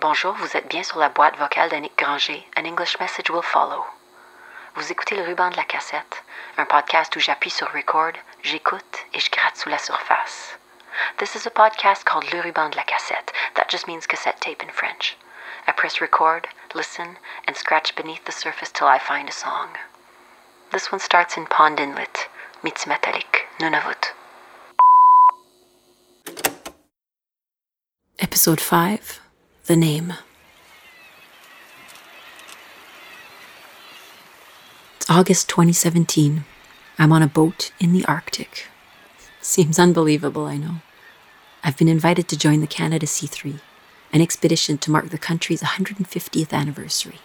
Bonjour, vous êtes bien sur la boîte vocale d'Annick Granger. An English message will follow. Vous écoutez le ruban de la cassette, un podcast où j'appuie sur record, j'écoute et je gratte sous la surface. This is a podcast called Le Ruban de la Cassette. That just means cassette tape in French. I press record, listen, and scratch beneath the surface till I find a song. This one starts in Pond Inlet, Mittimatalik, Nunavut. Episode 5 The Name. It's August 2017. I'm on a boat in the Arctic. Seems unbelievable, I know. I've been invited to join the Canada C3, an expedition to mark the country's 150th anniversary.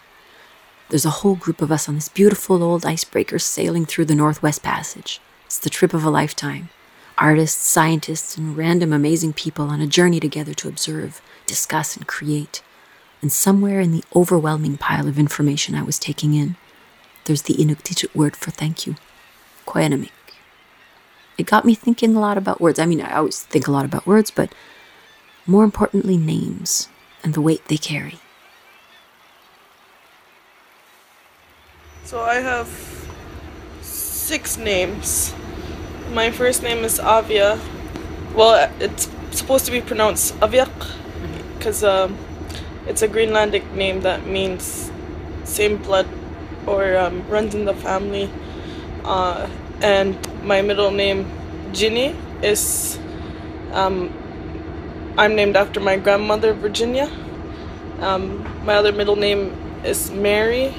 There's a whole group of us on this beautiful old icebreaker sailing through the Northwest Passage. It's the trip of a lifetime. Artists, scientists, and random amazing people on a journey together to observe, discuss, and create. And somewhere in the overwhelming pile of information I was taking in, there's the Inuktitut word for thank you, Qujannamiik. It got me thinking a lot about words. I mean, I always think a lot about words, but more importantly, names and the weight they carry. So I have six names. My first name is Avia. Well, it's supposed to be pronounced Aviak because um, it's a Greenlandic name that means same blood or um, runs in the family. Uh, and my middle name, Ginny, is um, I'm named after my grandmother, Virginia. Um, my other middle name is Mary,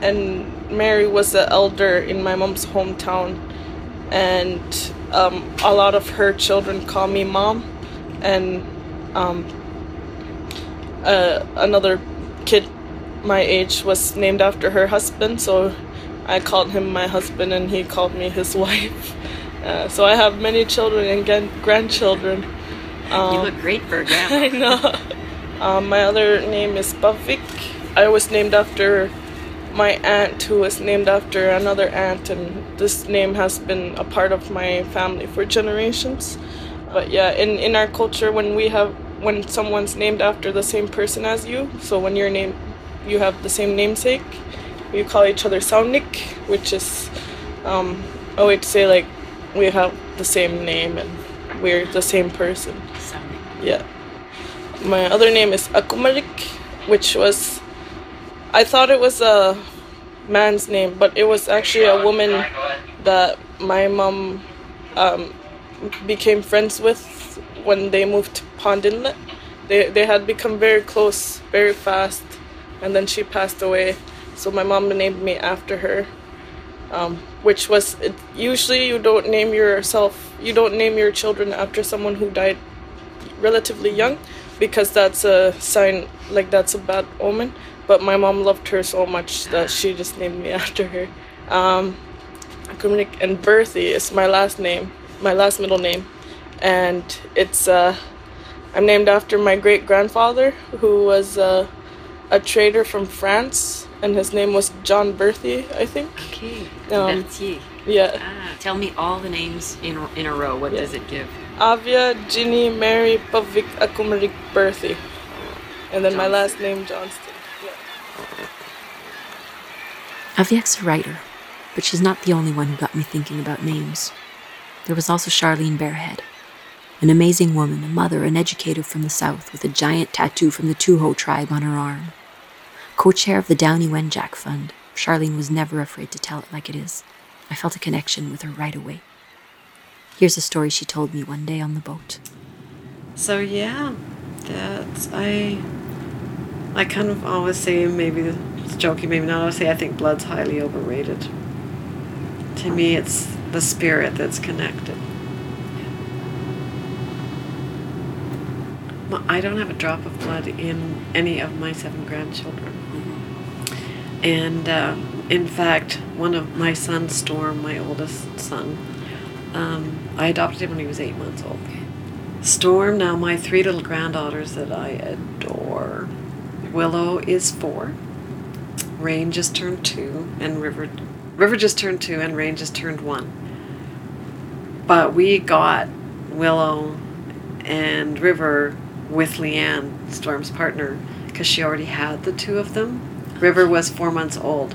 and Mary was the elder in my mom's hometown, and um, a lot of her children call me mom, and um, uh, another kid my age was named after her husband, so I called him my husband, and he called me his wife. Uh, so I have many children and gran- grandchildren. Um, you look great for a grandma. I know. Um, my other name is Bavik. I was named after my aunt, who was named after another aunt, and this name has been a part of my family for generations. But yeah, in, in our culture, when we have when someone's named after the same person as you, so when your name you have the same namesake, we call each other Saunik, which is um, a way to say like we have the same name and we're the same person. Yeah. My other name is Akumarik, which was I thought it was a man's name, but it was actually a woman that my mom um, became friends with when they moved to Pond Inlet. They they had become very close very fast, and then she passed away. So my mom named me after her, um, which was it, usually you don't name yourself, you don't name your children after someone who died relatively young, because that's a sign like that's a bad omen. But my mom loved her so much that she just named me after her. Um, and Berthy is my last name, my last middle name, and it's uh, I'm named after my great grandfather who was uh, a trader from France, and his name was John Berthy, I think. Okay. Um, Berthier. Yeah. Ah, tell me all the names in, in a row. What Yeah. does it give? Avia, Ginny, Mary, Pavik, Akumarik, Berthy. And then my last name, Johnston. Yeah. Aviak's a writer, but she's not the only one who got me thinking about names. There was also Charlene Bearhead, an amazing woman, a mother, an educator from the South with a giant tattoo from the Tuho tribe on her arm. Co chair of the Downie Wenjack Fund, Charlene was never afraid to tell it like it is. I felt a connection with her right away. Here's a story she told me one day on the boat. So yeah, that's I. I kind of always say maybe it's joking, maybe not. I say I think blood's highly overrated. To me, it's the spirit that's connected. I don't have a drop of blood in any of my seven grandchildren. And uh, in fact, one of my sons, Storm, my oldest son, um, I adopted him when he was eight months old. Storm, now my three little granddaughters that I adore. Willow is four. Rain just turned two, and River, River just turned two, and Rain just turned one. But we got Willow and River with Leanne, Storm's partner, because she already had the two of them. River was four months old.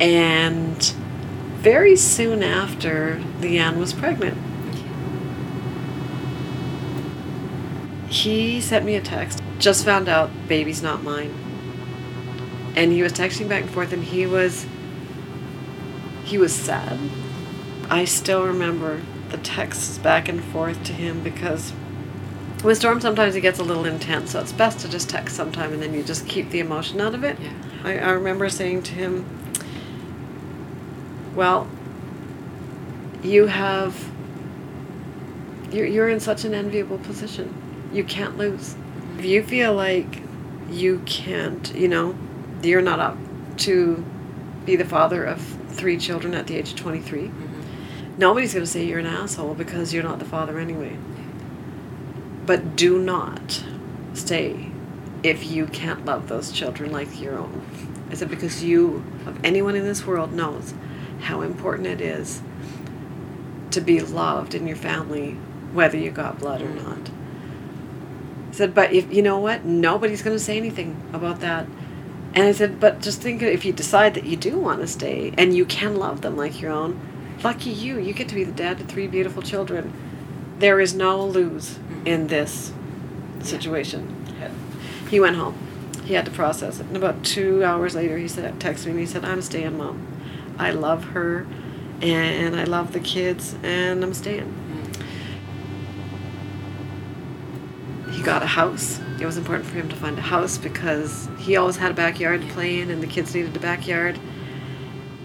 And very soon after, Leanne was pregnant. He sent me a text. Just found out baby's not mine. And he was texting back and forth and he was he was sad. I still remember the texts back and forth to him because with Storm sometimes it gets a little intense, so it's best to just text sometime and then you just keep the emotion out of it. Yeah. I, I remember saying to him, Well, you have you're you're in such an enviable position. You can't lose. If you feel like you can't, you know, you're not up to be the father of three children at the age of 23. Mm-hmm. Nobody's going to say you're an asshole because you're not the father anyway. But do not stay if you can't love those children like your own. I said, because you, of anyone in this world, knows how important it is to be loved in your family, whether you got blood or mm-hmm. not. I said, but if you know what, nobody's going to say anything about that. And I said, but just think if you decide that you do want to stay and you can love them like your own, lucky you, you get to be the dad to three beautiful children. There is no lose mm-hmm. in this situation. He went home. He had to process it. And about two hours later, he said, texted me and he said, I'm staying, mom. I love her and I love the kids and I'm staying. Mm-hmm. He got a house. It was important for him to find a house because he always had a backyard to play in and the kids needed a backyard.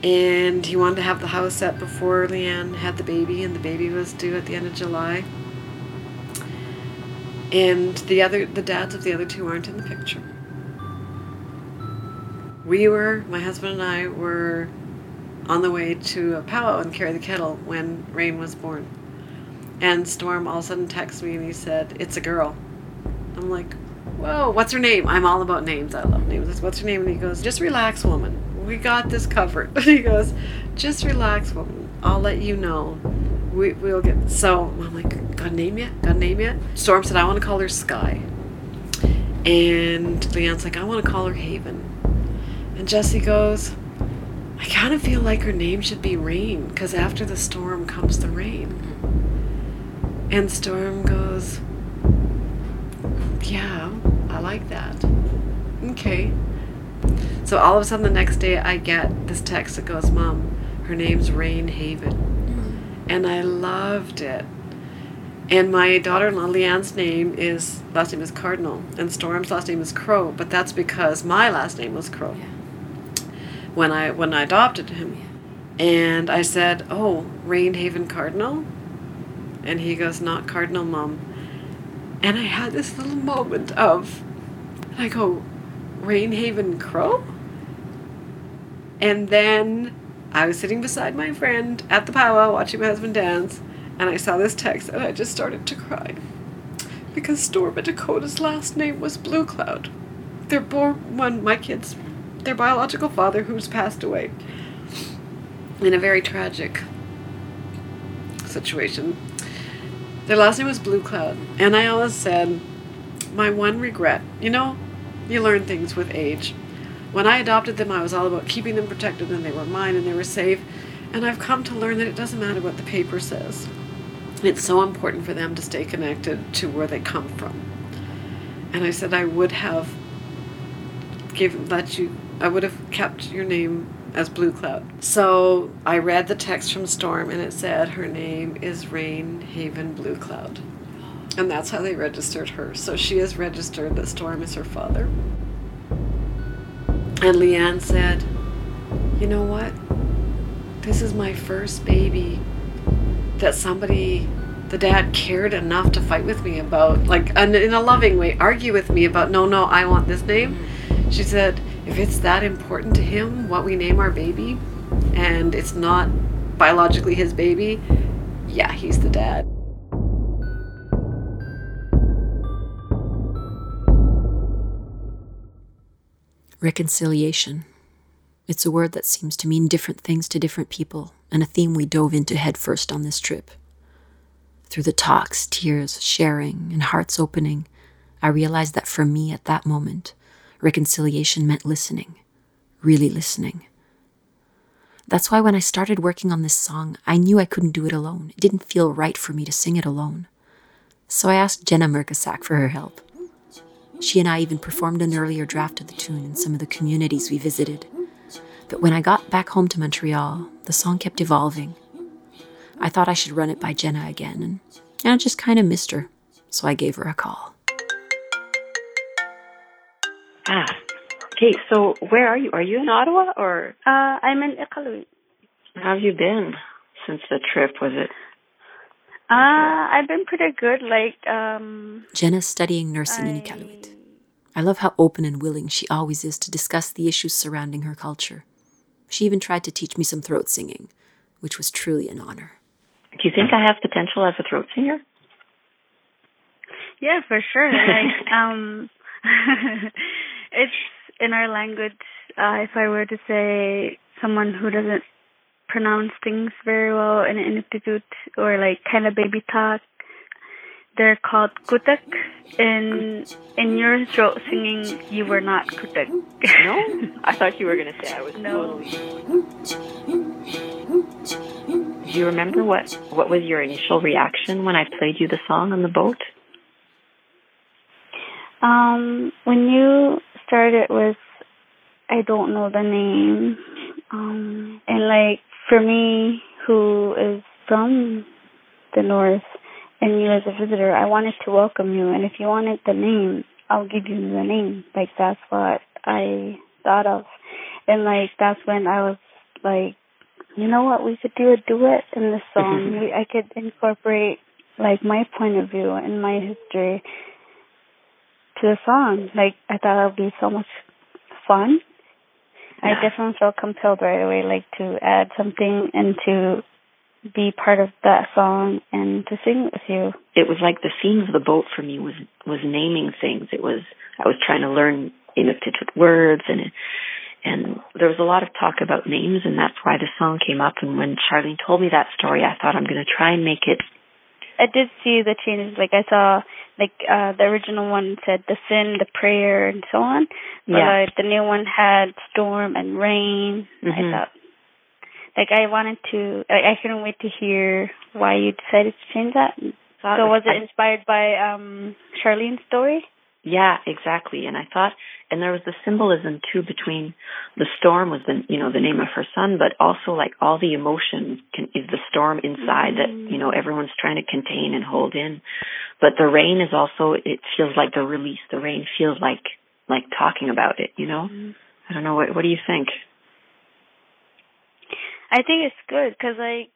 And he wanted to have the house set before Leanne had the baby, and the baby was due at the end of July. And the other, the dads of the other two aren't in the picture. We were, my husband and I were on the way to a powwow and carry the kettle when Rain was born. And Storm all of a sudden texted me and he said, It's a girl. I'm like, Whoa, what's her name? I'm all about names. I love names. What's her name? And he goes, Just relax, woman. We got this covered. he goes, Just relax, woman. I'll let you know. We, we'll get. So I'm like, Got a name yet? Got a name yet? Storm said, I want to call her Sky. And Leanne's like, I want to call her Haven. And Jesse goes, I kind of feel like her name should be Rain, because after the storm comes the rain. And Storm goes, Yeah, I like that. Okay. So all of a sudden the next day I get this text that goes, Mom, her name's Rain Haven. Mm-hmm. And I loved it. And my daughter-in-law Leanne's name is last name is Cardinal, and Storm's last name is Crow. But that's because my last name was Crow when I when I adopted him. And I said, "Oh, Rain Haven Cardinal," and he goes, "Not Cardinal, Mom." And I had this little moment of, I go, Rainhaven Crow. And then I was sitting beside my friend at the powwow watching my husband dance, and I saw this text, and I just started to cry because Storm and Dakota's last name was Blue Cloud. They're born when my kids their biological father who's passed away in a very tragic situation. Their last name was Blue Cloud, and I always said, my one regret, you know, you learn things with age. When I adopted them, I was all about keeping them protected, and they were mine, and they were safe. And I've come to learn that it doesn't matter what the paper says. It's so important for them to stay connected to where they come from. And I said I would have given let you I would have kept your name as Blue Cloud. So I read the text from Storm and it said her name is Rain Haven Blue Cloud. And that's how they registered her. So she is registered that Storm is her father. And Leanne said, You know what? This is my first baby that somebody, the dad, cared enough to fight with me about, like, in a loving way, argue with me about, no, no, I want this name. Mm-hmm. She said, if it's that important to him what we name our baby and it's not biologically his baby, yeah, he's the dad. Reconciliation. It's a word that seems to mean different things to different people, and a theme we dove into headfirst on this trip. Through the talks, tears, sharing, and hearts opening, I realized that for me at that moment, reconciliation meant listening, really listening. That's why when I started working on this song, I knew I couldn't do it alone. It didn't feel right for me to sing it alone. So I asked Jenna Merkosak for her help. She and I even performed an earlier draft of the tune in some of the communities we visited. But when I got back home to Montreal, the song kept evolving. I thought I should run it by Jenna again, and, and I just kind of missed her, so I gave her a call. Ah, okay. So where are you? Are you in Ottawa or? Uh, I'm in Iqaluit. How have you been since the trip? Was it? Uh, I've been pretty good. Like, um. Jenna's studying nursing in Iqaluit. I love how open and willing she always is to discuss the issues surrounding her culture. She even tried to teach me some throat singing, which was truly an honor. Do you think I have potential as a throat singer? Yeah, for sure. Like, um, it's in our language. Uh, if I were to say someone who doesn't pronounce things very well in Inuktitut or like kind of baby talk, they're called kutak. In in your throat singing, you were not kutak. no, I thought you were gonna say I was no. totally. Do you remember what what was your initial reaction when I played you the song on the boat? Um, when you started with, I don't know the name, um, and like for me, who is from the north, and you as a visitor, I wanted to welcome you, and if you wanted the name, I'll give you the name. Like that's what I thought of, and like that's when I was like, you know what, we could do a duet in this song. we, I could incorporate like my point of view and my history to the song. Like I thought it would be so much fun. Yeah. I definitely felt compelled right away, like to add something and to be part of that song and to sing with you. It was like the theme of the boat for me was was naming things. It was I was trying to learn Inuktitut words and and there was a lot of talk about names and that's why the song came up and when Charlene told me that story I thought I'm going to try and make it I did see the changes like I saw like uh the original one said the sin, the prayer, and so on. But yeah. the new one had storm and rain. Mm-hmm. I thought, like, I wanted to. I, I couldn't wait to hear why you decided to change that. So was it inspired by um Charlene's story? Yeah, exactly. And I thought, and there was the symbolism too between the storm was the, you know, the name of her son, but also like all the emotion can, is the storm inside that, you know, everyone's trying to contain and hold in. But the rain is also, it feels like the release. The rain feels like, like talking about it, you know? Mm-hmm. I don't know. What, what do you think? I think it's good because like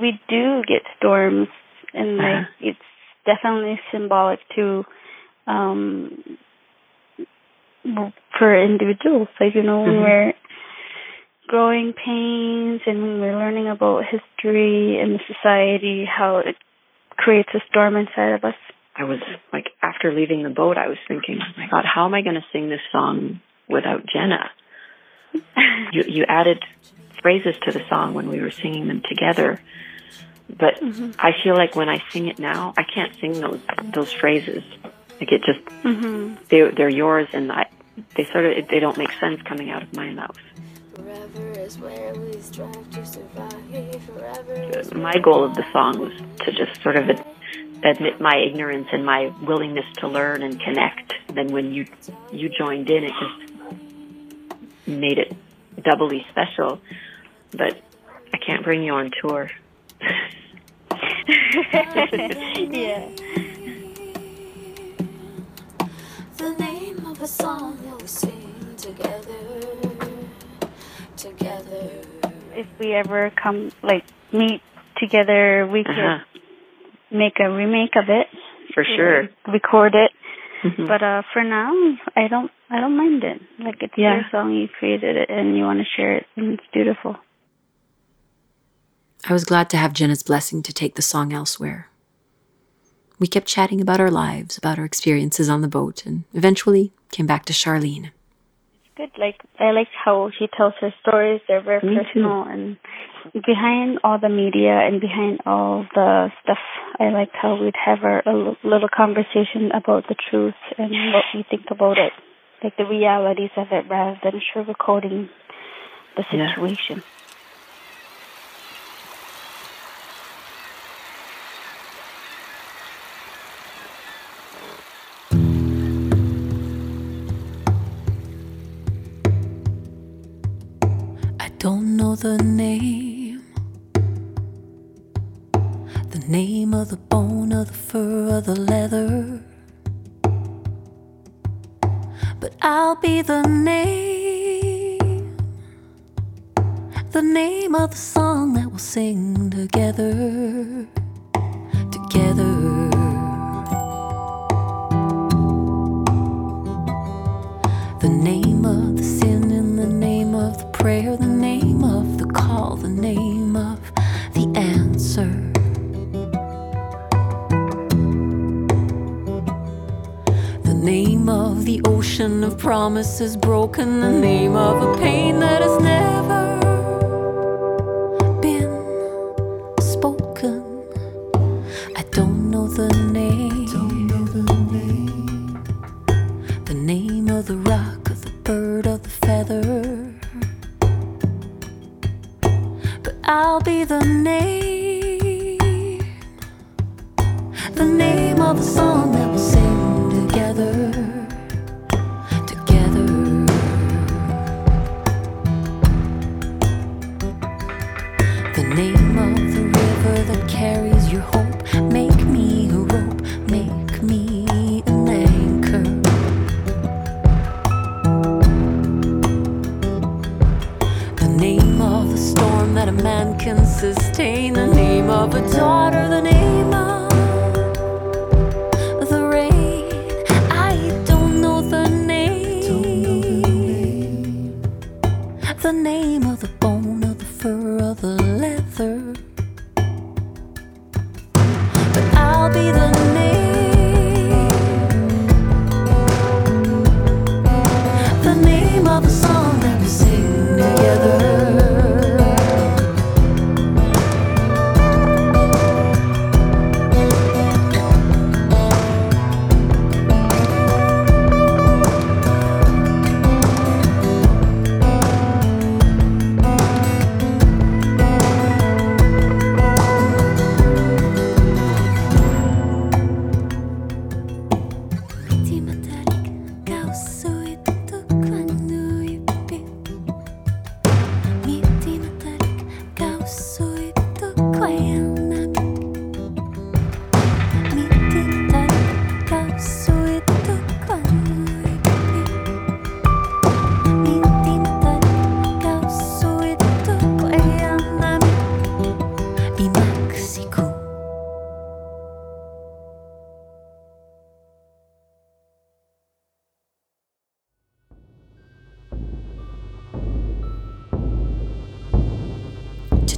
we do get storms and like uh-huh. it's definitely symbolic too um, for individuals. Like, you know, mm-hmm. when we're growing pains and when we're learning about history and the society, how it creates a storm inside of us. I was like, after leaving the boat, I was thinking, oh my God, how am I going to sing this song without Jenna? you, you added phrases to the song when we were singing them together. But mm-hmm. I feel like when I sing it now, I can't sing those those phrases like it just mm-hmm. they they're yours, and I, they sort of they don't make sense coming out of my mouth. My goal of the song was to just sort of admit my ignorance and my willingness to learn and connect. Then when you you joined in, it just made it doubly special. But I can't bring you on tour. yeah. A song that we sing together, together. If we ever come, like, meet together, we uh-huh. could make a remake of it. For sure. Record it. Mm-hmm. But uh for now, I don't I don't mind it. Like it's yeah. your song, you created it, and you want to share it, and it's beautiful. I was glad to have Jenna's blessing to take the song elsewhere. We kept chatting about our lives, about our experiences on the boat, and eventually came back to Charlene. It's good. Like I like how she tells her stories. They're very Me personal, too. and behind all the media and behind all the stuff, I liked how we'd have our a little conversation about the truth and what we think about it. like the realities of it rather than sugarcoating the situation. I the name. The name of the bone, of the fur, of the leather. But I'll be the name. The name of the song that we'll sing together. Together. The name of the sin and the name of the prayer, the call, the name of the answer. The name of the ocean of promises broken, the name of a your home. The song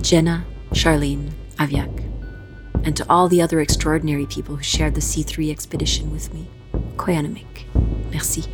Jenna, Charlene, Aviak, and to all the other extraordinary people who shared the C3 expedition with me. Qujannamiik. Merci.